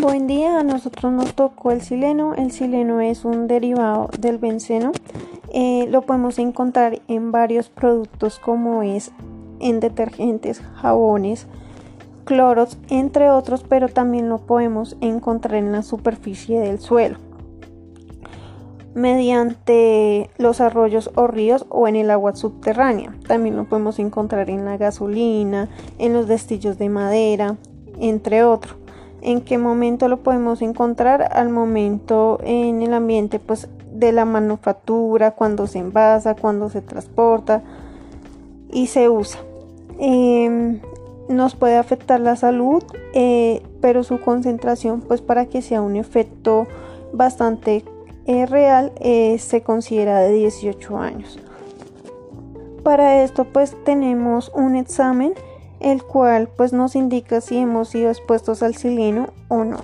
Buen día, a nosotros nos tocó el sileno. El sileno es un derivado del benceno. Eh, lo podemos encontrar en varios productos como es en detergentes, jabones, cloros, entre otros, pero también lo podemos encontrar en la superficie del suelo mediante los arroyos o ríos o en el agua subterránea. También lo podemos encontrar en la gasolina, en los destillos de madera, entre otros. ¿En qué momento lo podemos encontrar? Al momento en el ambiente pues, de la manufactura, cuando se envasa, cuando se transporta y se usa. Em, nos puede afectar la salud, eh, pero su concentración, pues para que sea un efecto bastante eh, real, eh, se considera de 18 años. Para esto, pues tenemos un examen el cual pues nos indica si hemos sido expuestos al sileno o no.